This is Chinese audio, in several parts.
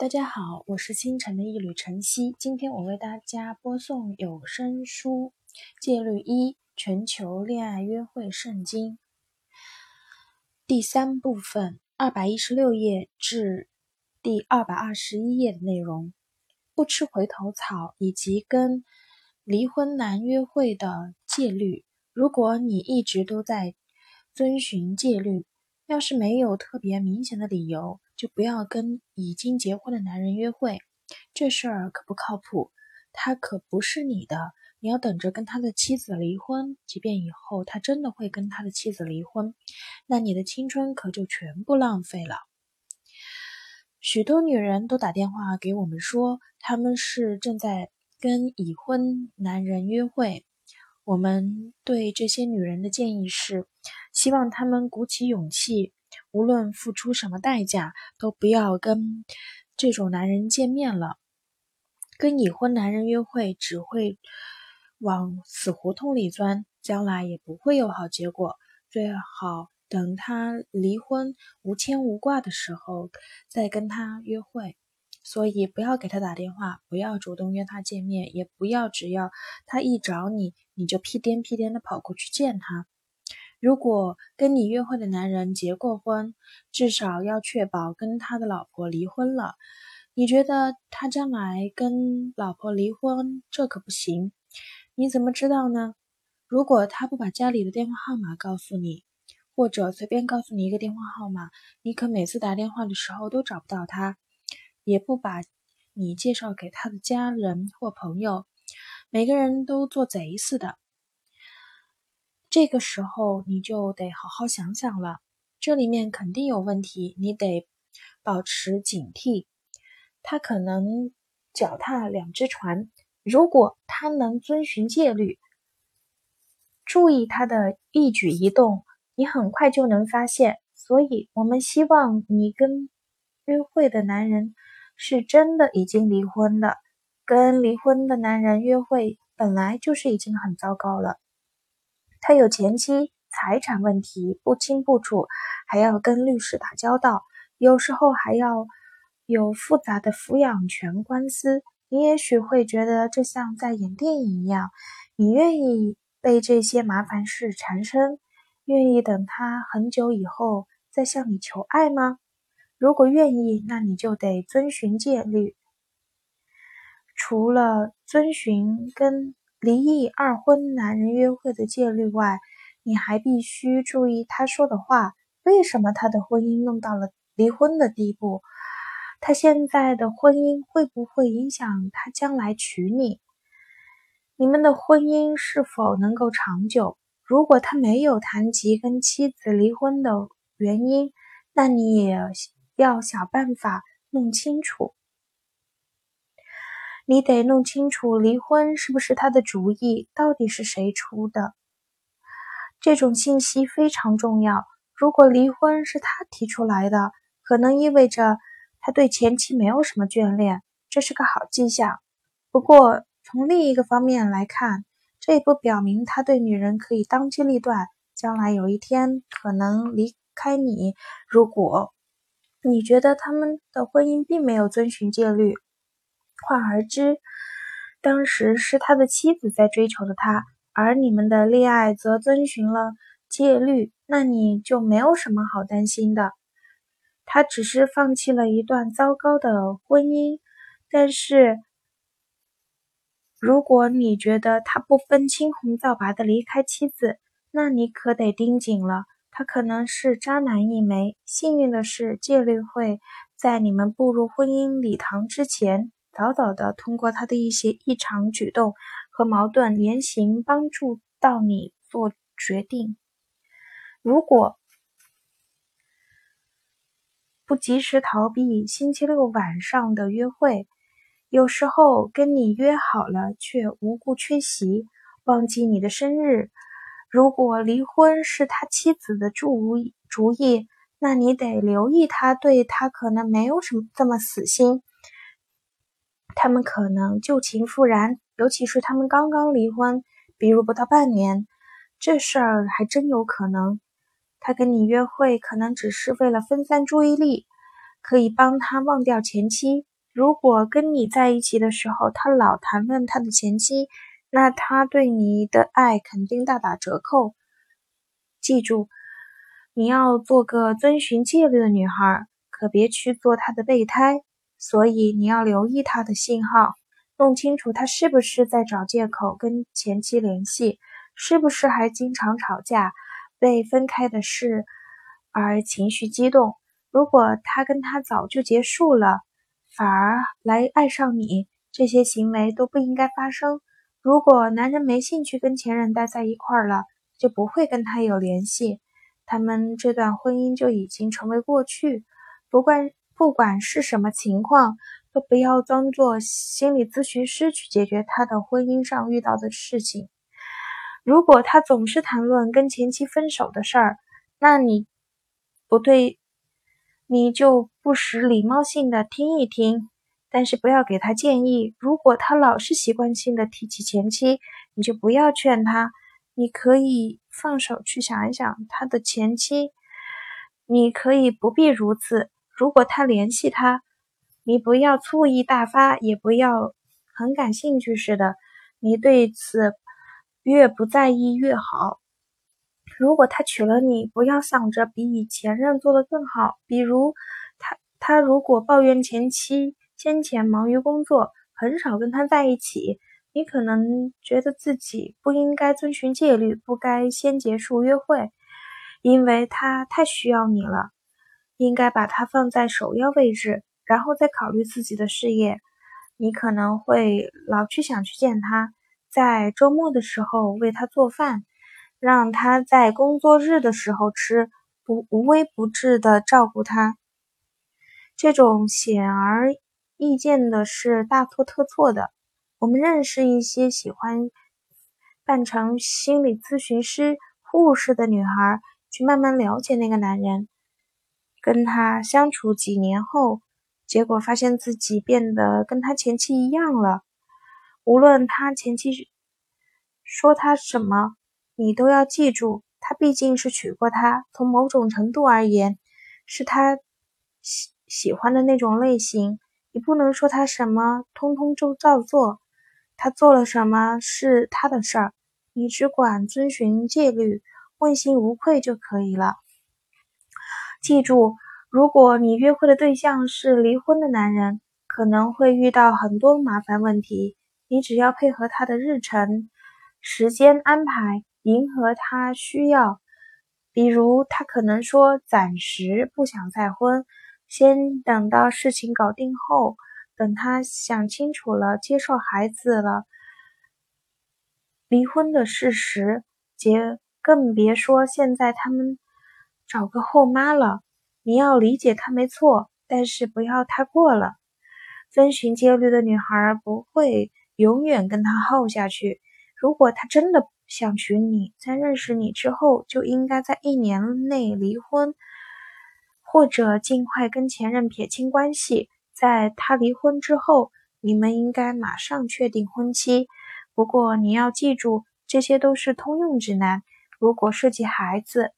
大家好，我是清晨的一缕晨曦。今天我为大家播送有声书《戒律一：全球恋爱约会圣经》第三部分，二百一十六页至第二百二十一页的内容。不吃回头草以及跟离婚男约会的戒律。如果你一直都在遵循戒律，要是没有特别明显的理由，就不要跟已经结婚的男人约会，这事儿可不靠谱。他可不是你的，你要等着跟他的妻子离婚。即便以后他真的会跟他的妻子离婚，那你的青春可就全部浪费了。许多女人都打电话给我们说，他们是正在跟已婚男人约会。我们对这些女人的建议是，希望她们鼓起勇气。无论付出什么代价，都不要跟这种男人见面了。跟已婚男人约会只会往死胡同里钻，将来也不会有好结果。最好等他离婚无牵无挂的时候再跟他约会。所以不要给他打电话，不要主动约他见面，也不要只要他一找你，你就屁颠屁颠的跑过去见他。如果跟你约会的男人结过婚，至少要确保跟他的老婆离婚了。你觉得他将来跟老婆离婚，这可不行。你怎么知道呢？如果他不把家里的电话号码告诉你，或者随便告诉你一个电话号码，你可每次打电话的时候都找不到他，也不把你介绍给他的家人或朋友，每个人都做贼似的。这个时候你就得好好想想了，这里面肯定有问题，你得保持警惕。他可能脚踏两只船，如果他能遵循戒律，注意他的一举一动，你很快就能发现。所以，我们希望你跟约会的男人是真的已经离婚的。跟离婚的男人约会本来就是已经很糟糕了。他有前妻，财产问题不清不楚，还要跟律师打交道，有时候还要有复杂的抚养权官司。你也许会觉得这像在演电影一样，你愿意被这些麻烦事缠身，愿意等他很久以后再向你求爱吗？如果愿意，那你就得遵循戒律，除了遵循跟。离异二婚男人约会的戒律外，你还必须注意他说的话。为什么他的婚姻弄到了离婚的地步？他现在的婚姻会不会影响他将来娶你？你们的婚姻是否能够长久？如果他没有谈及跟妻子离婚的原因，那你也要想办法弄清楚。你得弄清楚离婚是不是他的主意，到底是谁出的？这种信息非常重要。如果离婚是他提出来的，可能意味着他对前妻没有什么眷恋，这是个好迹象。不过从另一个方面来看，这也不表明他对女人可以当机立断，将来有一天可能离开你。如果你觉得他们的婚姻并没有遵循戒律，换而知，当时是他的妻子在追求着他，而你们的恋爱则遵循了戒律，那你就没有什么好担心的。他只是放弃了一段糟糕的婚姻，但是如果你觉得他不分青红皂白的离开妻子，那你可得盯紧了，他可能是渣男一枚。幸运的是，戒律会在你们步入婚姻礼堂之前。早早的通过他的一些异常举动和矛盾言行，帮助到你做决定。如果不及时逃避星期六晚上的约会，有时候跟你约好了却无故缺席，忘记你的生日。如果离婚是他妻子的主意，主意，那你得留意他对他可能没有什么这么死心。他们可能旧情复燃，尤其是他们刚刚离婚，比如不到半年，这事儿还真有可能。他跟你约会，可能只是为了分散注意力，可以帮他忘掉前妻。如果跟你在一起的时候，他老谈论他的前妻，那他对你的爱肯定大打折扣。记住，你要做个遵循戒律的女孩，可别去做他的备胎。所以你要留意他的信号，弄清楚他是不是在找借口跟前妻联系，是不是还经常吵架，为分开的事而情绪激动。如果他跟他早就结束了，反而来爱上你，这些行为都不应该发生。如果男人没兴趣跟前任待在一块儿了，就不会跟他有联系，他们这段婚姻就已经成为过去。不管。不管是什么情况，都不要装作心理咨询师去解决他的婚姻上遇到的事情。如果他总是谈论跟前妻分手的事儿，那你不对，你就不时礼貌性的听一听，但是不要给他建议。如果他老是习惯性的提起前妻，你就不要劝他。你可以放手去想一想他的前妻，你可以不必如此。如果他联系他，你不要醋意大发，也不要很感兴趣似的。你对此越不在意越好。如果他娶了你，不要想着比以前任做的更好。比如他他如果抱怨前妻先前忙于工作，很少跟他在一起，你可能觉得自己不应该遵循戒律，不该先结束约会，因为他太需要你了。应该把它放在首要位置，然后再考虑自己的事业。你可能会老去想去见他，在周末的时候为他做饭，让他在工作日的时候吃，不无微不至的照顾他。这种显而易见的是大错特错的。我们认识一些喜欢扮成心理咨询师、护士的女孩，去慢慢了解那个男人。跟他相处几年后，结果发现自己变得跟他前妻一样了。无论他前妻说他什么，你都要记住，他毕竟是娶过她。从某种程度而言，是他喜喜欢的那种类型。你不能说他什么，通通就照做。他做了什么是他的事儿，你只管遵循戒律，问心无愧就可以了。记住，如果你约会的对象是离婚的男人，可能会遇到很多麻烦问题。你只要配合他的日程、时间安排，迎合他需要。比如，他可能说暂时不想再婚，先等到事情搞定后，等他想清楚了，接受孩子了，离婚的事实，结更别说现在他们。找个后妈了，你要理解他没错，但是不要太过了。遵循戒律的女孩不会永远跟他耗下去。如果他真的想娶你，在认识你之后就应该在一年内离婚，或者尽快跟前任撇清关系。在他离婚之后，你们应该马上确定婚期。不过你要记住，这些都是通用指南。如果涉及孩子，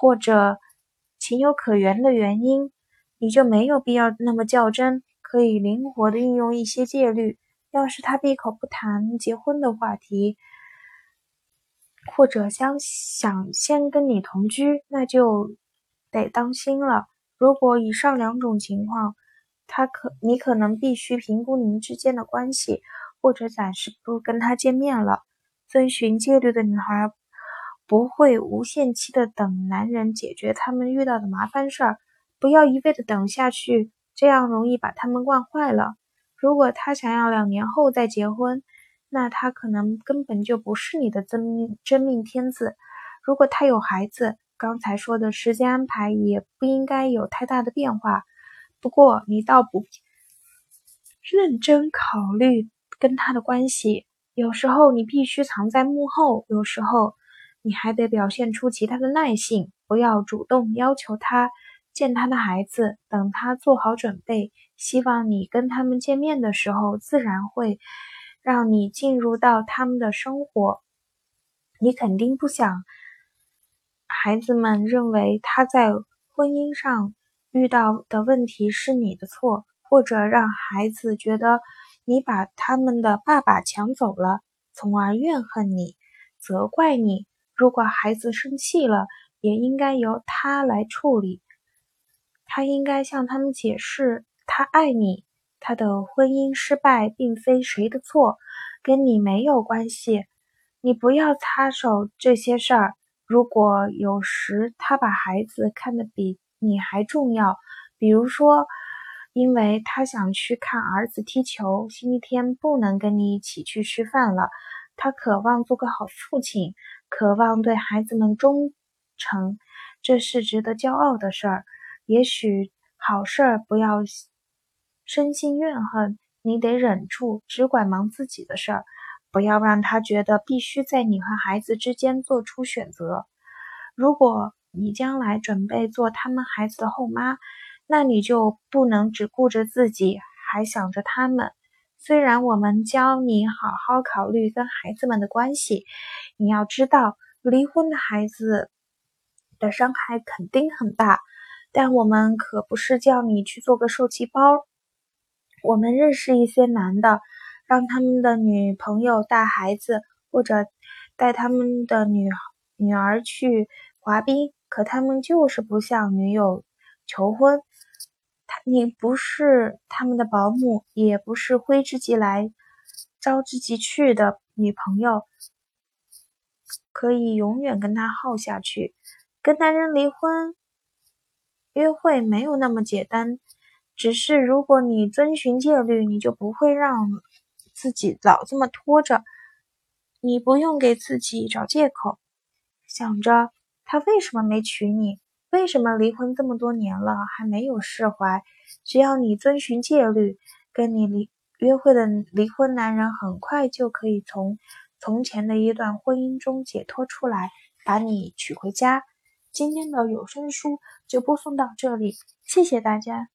或者情有可原的原因，你就没有必要那么较真，可以灵活的运用一些戒律。要是他闭口不谈结婚的话题，或者想想先跟你同居，那就得当心了。如果以上两种情况，他可你可能必须评估你们之间的关系，或者暂时不跟他见面了。遵循戒律的女孩。不会无限期的等男人解决他们遇到的麻烦事儿，不要一味的等下去，这样容易把他们惯坏了。如果他想要两年后再结婚，那他可能根本就不是你的真命真命天子。如果他有孩子，刚才说的时间安排也不应该有太大的变化。不过你倒不认真考虑跟他的关系，有时候你必须藏在幕后，有时候。你还得表现出其他的耐性，不要主动要求他见他的孩子，等他做好准备。希望你跟他们见面的时候，自然会让你进入到他们的生活。你肯定不想孩子们认为他在婚姻上遇到的问题是你的错，或者让孩子觉得你把他们的爸爸抢走了，从而怨恨你、责怪你。如果孩子生气了，也应该由他来处理。他应该向他们解释，他爱你，他的婚姻失败并非谁的错，跟你没有关系。你不要插手这些事儿。如果有时他把孩子看得比你还重要，比如说，因为他想去看儿子踢球，星期天不能跟你一起去吃饭了。他渴望做个好父亲。渴望对孩子们忠诚，这是值得骄傲的事儿。也许好事儿不要生心怨恨，你得忍住，只管忙自己的事儿，不要让他觉得必须在你和孩子之间做出选择。如果你将来准备做他们孩子的后妈，那你就不能只顾着自己，还想着他们。虽然我们教你好好考虑跟孩子们的关系，你要知道，离婚的孩子的伤害肯定很大。但我们可不是叫你去做个受气包。我们认识一些男的，让他们的女朋友带孩子，或者带他们的女女儿去滑冰，可他们就是不向女友求婚。你不是他们的保姆，也不是挥之即来、招之即去的女朋友，可以永远跟他耗下去。跟男人离婚、约会没有那么简单，只是如果你遵循戒律，你就不会让自己老这么拖着。你不用给自己找借口，想着他为什么没娶你。为什么离婚这么多年了还没有释怀？只要你遵循戒律，跟你离约会的离婚男人很快就可以从从前的一段婚姻中解脱出来，把你娶回家。今天的有声书就播送到这里，谢谢大家。